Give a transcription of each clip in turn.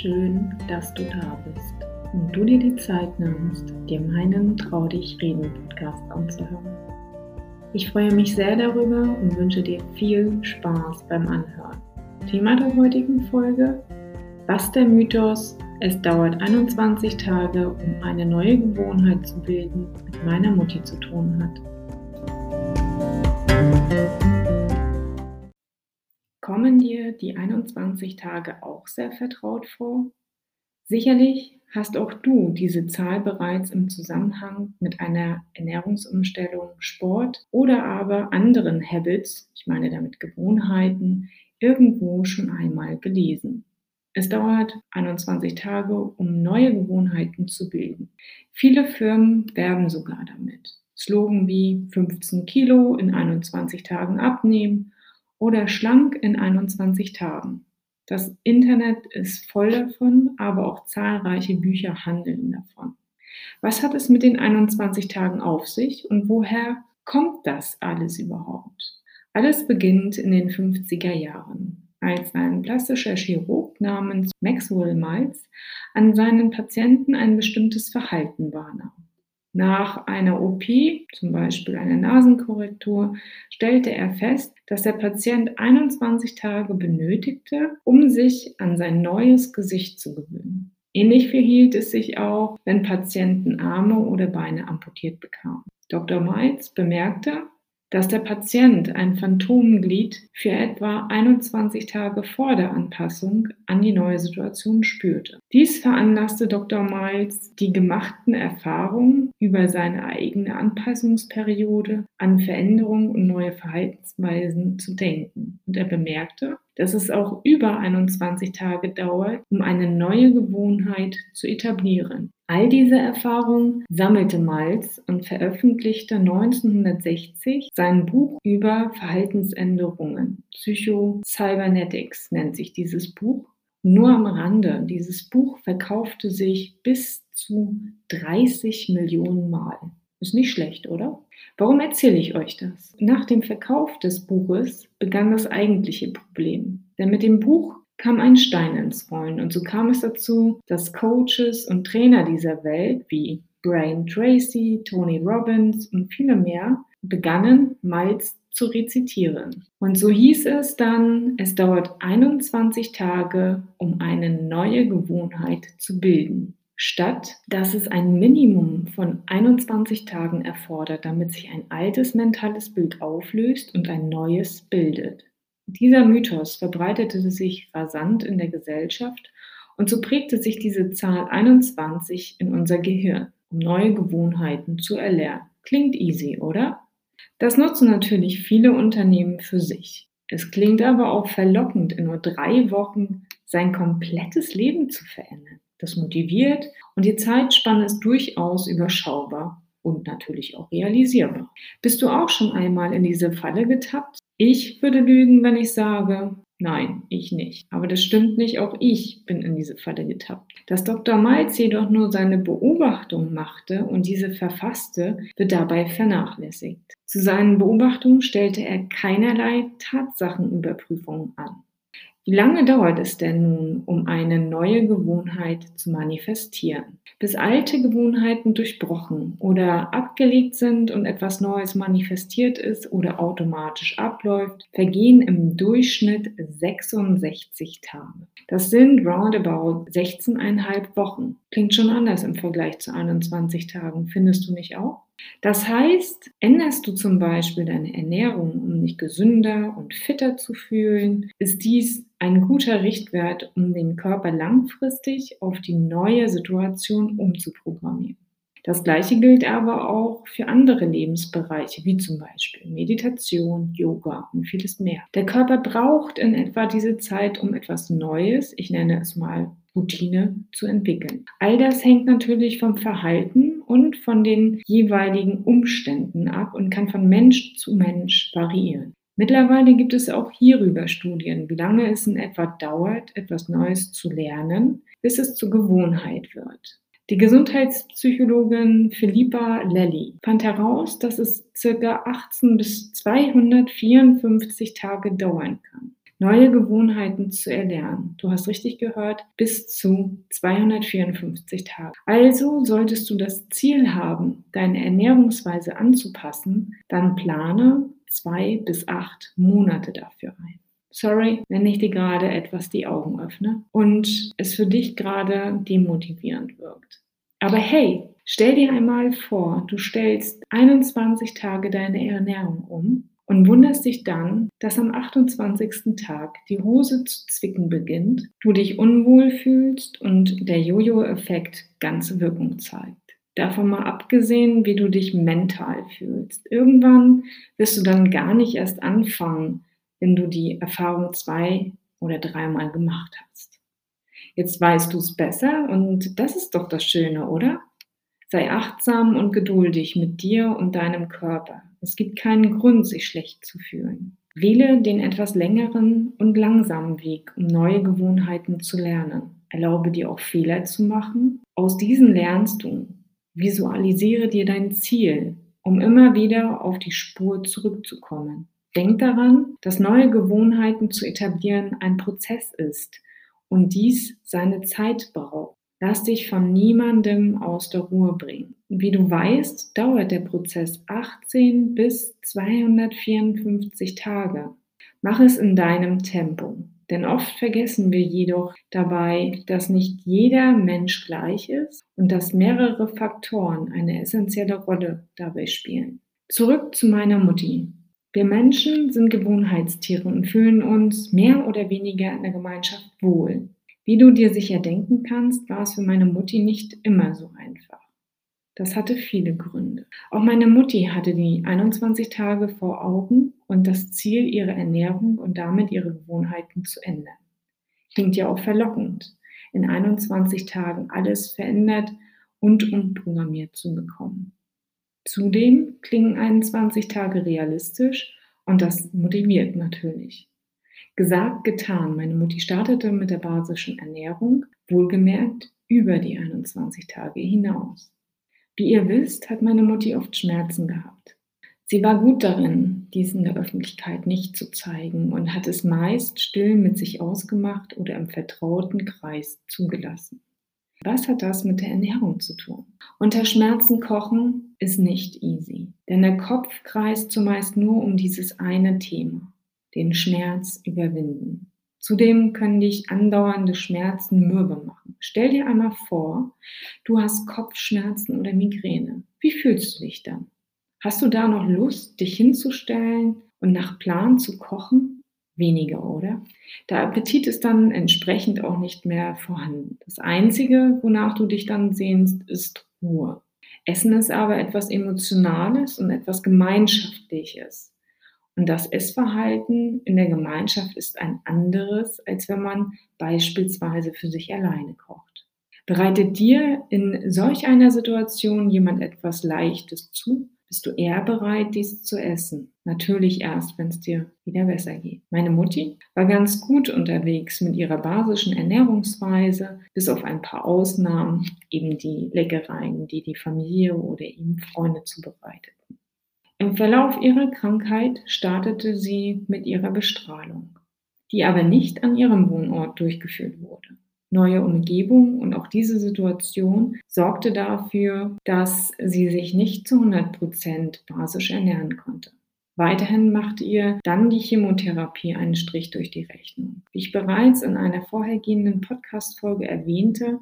Schön, dass du da bist und du dir die Zeit nimmst, dir meinen Trau dich reden Podcast anzuhören. Ich freue mich sehr darüber und wünsche dir viel Spaß beim Anhören. Thema der heutigen Folge: Was der Mythos, es dauert 21 Tage, um eine neue Gewohnheit zu bilden, mit meiner Mutti zu tun hat. Kommen dir die 21 Tage auch sehr vertraut vor? Sicherlich hast auch du diese Zahl bereits im Zusammenhang mit einer Ernährungsumstellung, Sport oder aber anderen Habits, ich meine damit Gewohnheiten, irgendwo schon einmal gelesen. Es dauert 21 Tage, um neue Gewohnheiten zu bilden. Viele Firmen werben sogar damit. Slogan wie 15 Kilo in 21 Tagen abnehmen oder schlank in 21 Tagen. Das Internet ist voll davon, aber auch zahlreiche Bücher handeln davon. Was hat es mit den 21 Tagen auf sich und woher kommt das alles überhaupt? Alles beginnt in den 50er Jahren, als ein plastischer Chirurg namens Maxwell Miles an seinen Patienten ein bestimmtes Verhalten wahrnahm. Nach einer OP, zum Beispiel einer Nasenkorrektur, stellte er fest, dass der Patient 21 Tage benötigte, um sich an sein neues Gesicht zu gewöhnen. Ähnlich verhielt es sich auch, wenn Patienten Arme oder Beine amputiert bekamen. Dr. Meitz bemerkte, dass der Patient ein Phantomglied für etwa 21 Tage vor der Anpassung an die neue Situation spürte. Dies veranlasste Dr. Miles, die gemachten Erfahrungen über seine eigene Anpassungsperiode an Veränderungen und neue Verhaltensweisen zu denken. Und er bemerkte, dass es auch über 21 Tage dauert, um eine neue Gewohnheit zu etablieren. All diese Erfahrungen sammelte Malz und veröffentlichte 1960 sein Buch über Verhaltensänderungen. Psycho-Cybernetics nennt sich dieses Buch. Nur am Rande, dieses Buch verkaufte sich bis zu 30 Millionen Mal. Ist nicht schlecht, oder? Warum erzähle ich euch das? Nach dem Verkauf des Buches begann das eigentliche Problem. Denn mit dem Buch kam ein Stein ins Rollen und so kam es dazu, dass Coaches und Trainer dieser Welt wie Brian Tracy, Tony Robbins und viele mehr begannen, Miles zu rezitieren. Und so hieß es dann, es dauert 21 Tage, um eine neue Gewohnheit zu bilden statt dass es ein Minimum von 21 Tagen erfordert, damit sich ein altes mentales Bild auflöst und ein neues bildet. Dieser Mythos verbreitete sich rasant in der Gesellschaft und so prägte sich diese Zahl 21 in unser Gehirn, um neue Gewohnheiten zu erlernen. Klingt easy, oder? Das nutzen natürlich viele Unternehmen für sich. Es klingt aber auch verlockend, in nur drei Wochen sein komplettes Leben zu verändern. Das motiviert und die Zeitspanne ist durchaus überschaubar und natürlich auch realisierbar. Bist du auch schon einmal in diese Falle getappt? Ich würde lügen, wenn ich sage, nein, ich nicht. Aber das stimmt nicht, auch ich bin in diese Falle getappt. Dass Dr. Malz jedoch nur seine Beobachtung machte und diese verfasste, wird dabei vernachlässigt. Zu seinen Beobachtungen stellte er keinerlei Tatsachenüberprüfungen an. Wie lange dauert es denn nun, um eine neue Gewohnheit zu manifestieren? Bis alte Gewohnheiten durchbrochen oder abgelegt sind und etwas Neues manifestiert ist oder automatisch abläuft, vergehen im Durchschnitt 66 Tage. Das sind roundabout 16,5 Wochen. Klingt schon anders im Vergleich zu 21 Tagen, findest du nicht auch? Das heißt, änderst du zum Beispiel deine Ernährung, um dich gesünder und fitter zu fühlen, ist dies ein guter Richtwert, um den Körper langfristig auf die neue Situation umzuprogrammieren. Das gleiche gilt aber auch für andere Lebensbereiche, wie zum Beispiel Meditation, Yoga und vieles mehr. Der Körper braucht in etwa diese Zeit, um etwas Neues, ich nenne es mal Routine, zu entwickeln. All das hängt natürlich vom Verhalten und von den jeweiligen Umständen ab und kann von Mensch zu Mensch variieren. Mittlerweile gibt es auch hierüber Studien, wie lange es in etwa dauert, etwas Neues zu lernen, bis es zur Gewohnheit wird. Die Gesundheitspsychologin Philippa Lelly fand heraus, dass es ca. 18 bis 254 Tage dauern kann, neue Gewohnheiten zu erlernen. Du hast richtig gehört, bis zu 254 Tage. Also solltest du das Ziel haben, deine Ernährungsweise anzupassen, dann plane zwei bis acht Monate dafür ein. Sorry, wenn ich dir gerade etwas die Augen öffne und es für dich gerade demotivierend wirkt. Aber hey, stell dir einmal vor, du stellst 21 Tage deine Ernährung um und wunderst dich dann, dass am 28. Tag die Hose zu zwicken beginnt, du dich unwohl fühlst und der Jojo-Effekt ganze Wirkung zeigt. Davon mal abgesehen, wie du dich mental fühlst. Irgendwann wirst du dann gar nicht erst anfangen, wenn du die Erfahrung zwei oder dreimal gemacht hast. Jetzt weißt du es besser und das ist doch das Schöne, oder? Sei achtsam und geduldig mit dir und deinem Körper. Es gibt keinen Grund, sich schlecht zu fühlen. Wähle den etwas längeren und langsamen Weg, um neue Gewohnheiten zu lernen. Erlaube dir auch Fehler zu machen. Aus diesen lernst du. Visualisiere dir dein Ziel, um immer wieder auf die Spur zurückzukommen. Denk daran, dass neue Gewohnheiten zu etablieren ein Prozess ist und dies seine Zeit braucht. Lass dich von niemandem aus der Ruhe bringen. Wie du weißt, dauert der Prozess 18 bis 254 Tage. Mach es in deinem Tempo. Denn oft vergessen wir jedoch dabei, dass nicht jeder Mensch gleich ist und dass mehrere Faktoren eine essentielle Rolle dabei spielen. Zurück zu meiner Mutti. Wir Menschen sind Gewohnheitstiere und fühlen uns mehr oder weniger in der Gemeinschaft wohl. Wie du dir sicher denken kannst, war es für meine Mutti nicht immer so einfach. Das hatte viele Gründe. Auch meine Mutti hatte die 21 Tage vor Augen und das Ziel, ihre Ernährung und damit ihre Gewohnheiten zu ändern. Klingt ja auch verlockend, in 21 Tagen alles verändert und umprogrammiert zu bekommen. Zudem klingen 21 Tage realistisch und das motiviert natürlich. Gesagt, getan. Meine Mutti startete mit der basischen Ernährung, wohlgemerkt über die 21 Tage hinaus. Wie ihr wisst, hat meine Mutti oft Schmerzen gehabt. Sie war gut darin, dies in der Öffentlichkeit nicht zu zeigen und hat es meist still mit sich ausgemacht oder im vertrauten Kreis zugelassen. Was hat das mit der Ernährung zu tun? Unter Schmerzen kochen ist nicht easy, denn der Kopf kreist zumeist nur um dieses eine Thema, den Schmerz überwinden. Zudem können dich andauernde Schmerzen mürbe machen. Stell dir einmal vor, du hast Kopfschmerzen oder Migräne. Wie fühlst du dich dann? Hast du da noch Lust, dich hinzustellen und nach Plan zu kochen? weniger, oder? Der Appetit ist dann entsprechend auch nicht mehr vorhanden. Das Einzige, wonach du dich dann sehnst, ist Ruhe. Essen ist aber etwas Emotionales und etwas Gemeinschaftliches. Und das Essverhalten in der Gemeinschaft ist ein anderes, als wenn man beispielsweise für sich alleine kocht. Bereitet dir in solch einer Situation jemand etwas Leichtes zu, bist du eher bereit, dies zu essen. Natürlich erst, wenn es dir wieder besser geht. Meine Mutti war ganz gut unterwegs mit ihrer basischen Ernährungsweise, bis auf ein paar Ausnahmen, eben die Leckereien, die die Familie oder ihm Freunde zubereiteten. Im Verlauf ihrer Krankheit startete sie mit ihrer Bestrahlung, die aber nicht an ihrem Wohnort durchgeführt wurde neue Umgebung und auch diese Situation sorgte dafür, dass sie sich nicht zu 100 Prozent basisch ernähren konnte. Weiterhin machte ihr dann die Chemotherapie einen Strich durch die Rechnung. Wie ich bereits in einer vorhergehenden Podcast-Folge erwähnte,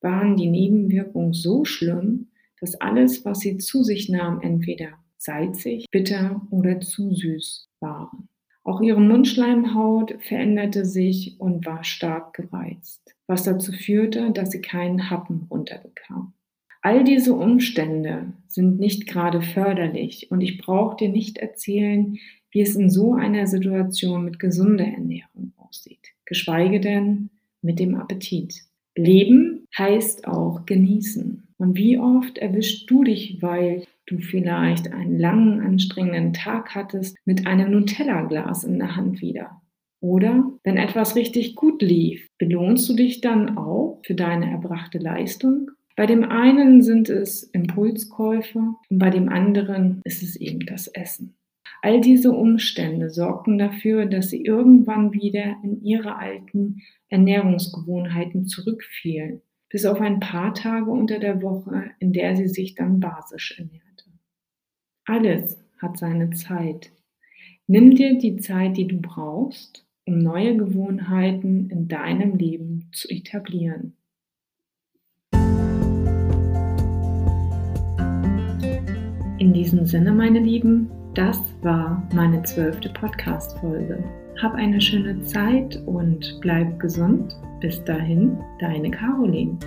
waren die Nebenwirkungen so schlimm, dass alles, was sie zu sich nahm, entweder salzig, bitter oder zu süß waren. Auch ihre Mundschleimhaut veränderte sich und war stark gereizt, was dazu führte, dass sie keinen Happen runterbekam. All diese Umstände sind nicht gerade förderlich und ich brauche dir nicht erzählen, wie es in so einer Situation mit gesunder Ernährung aussieht, geschweige denn mit dem Appetit. Leben heißt auch genießen. Und wie oft erwischst du dich, weil du vielleicht einen langen, anstrengenden Tag hattest, mit einem Nutella-Glas in der Hand wieder. Oder wenn etwas richtig gut lief, belohnst du dich dann auch für deine erbrachte Leistung? Bei dem einen sind es Impulskäufe und bei dem anderen ist es eben das Essen. All diese Umstände sorgten dafür, dass sie irgendwann wieder in ihre alten Ernährungsgewohnheiten zurückfielen, bis auf ein paar Tage unter der Woche, in der sie sich dann basisch ernährte. Alles hat seine Zeit. Nimm dir die Zeit, die du brauchst, um neue Gewohnheiten in deinem Leben zu etablieren. In diesem Sinne, meine Lieben, das war meine zwölfte Podcast-Folge. Hab eine schöne Zeit und bleib gesund. Bis dahin, deine Caroline.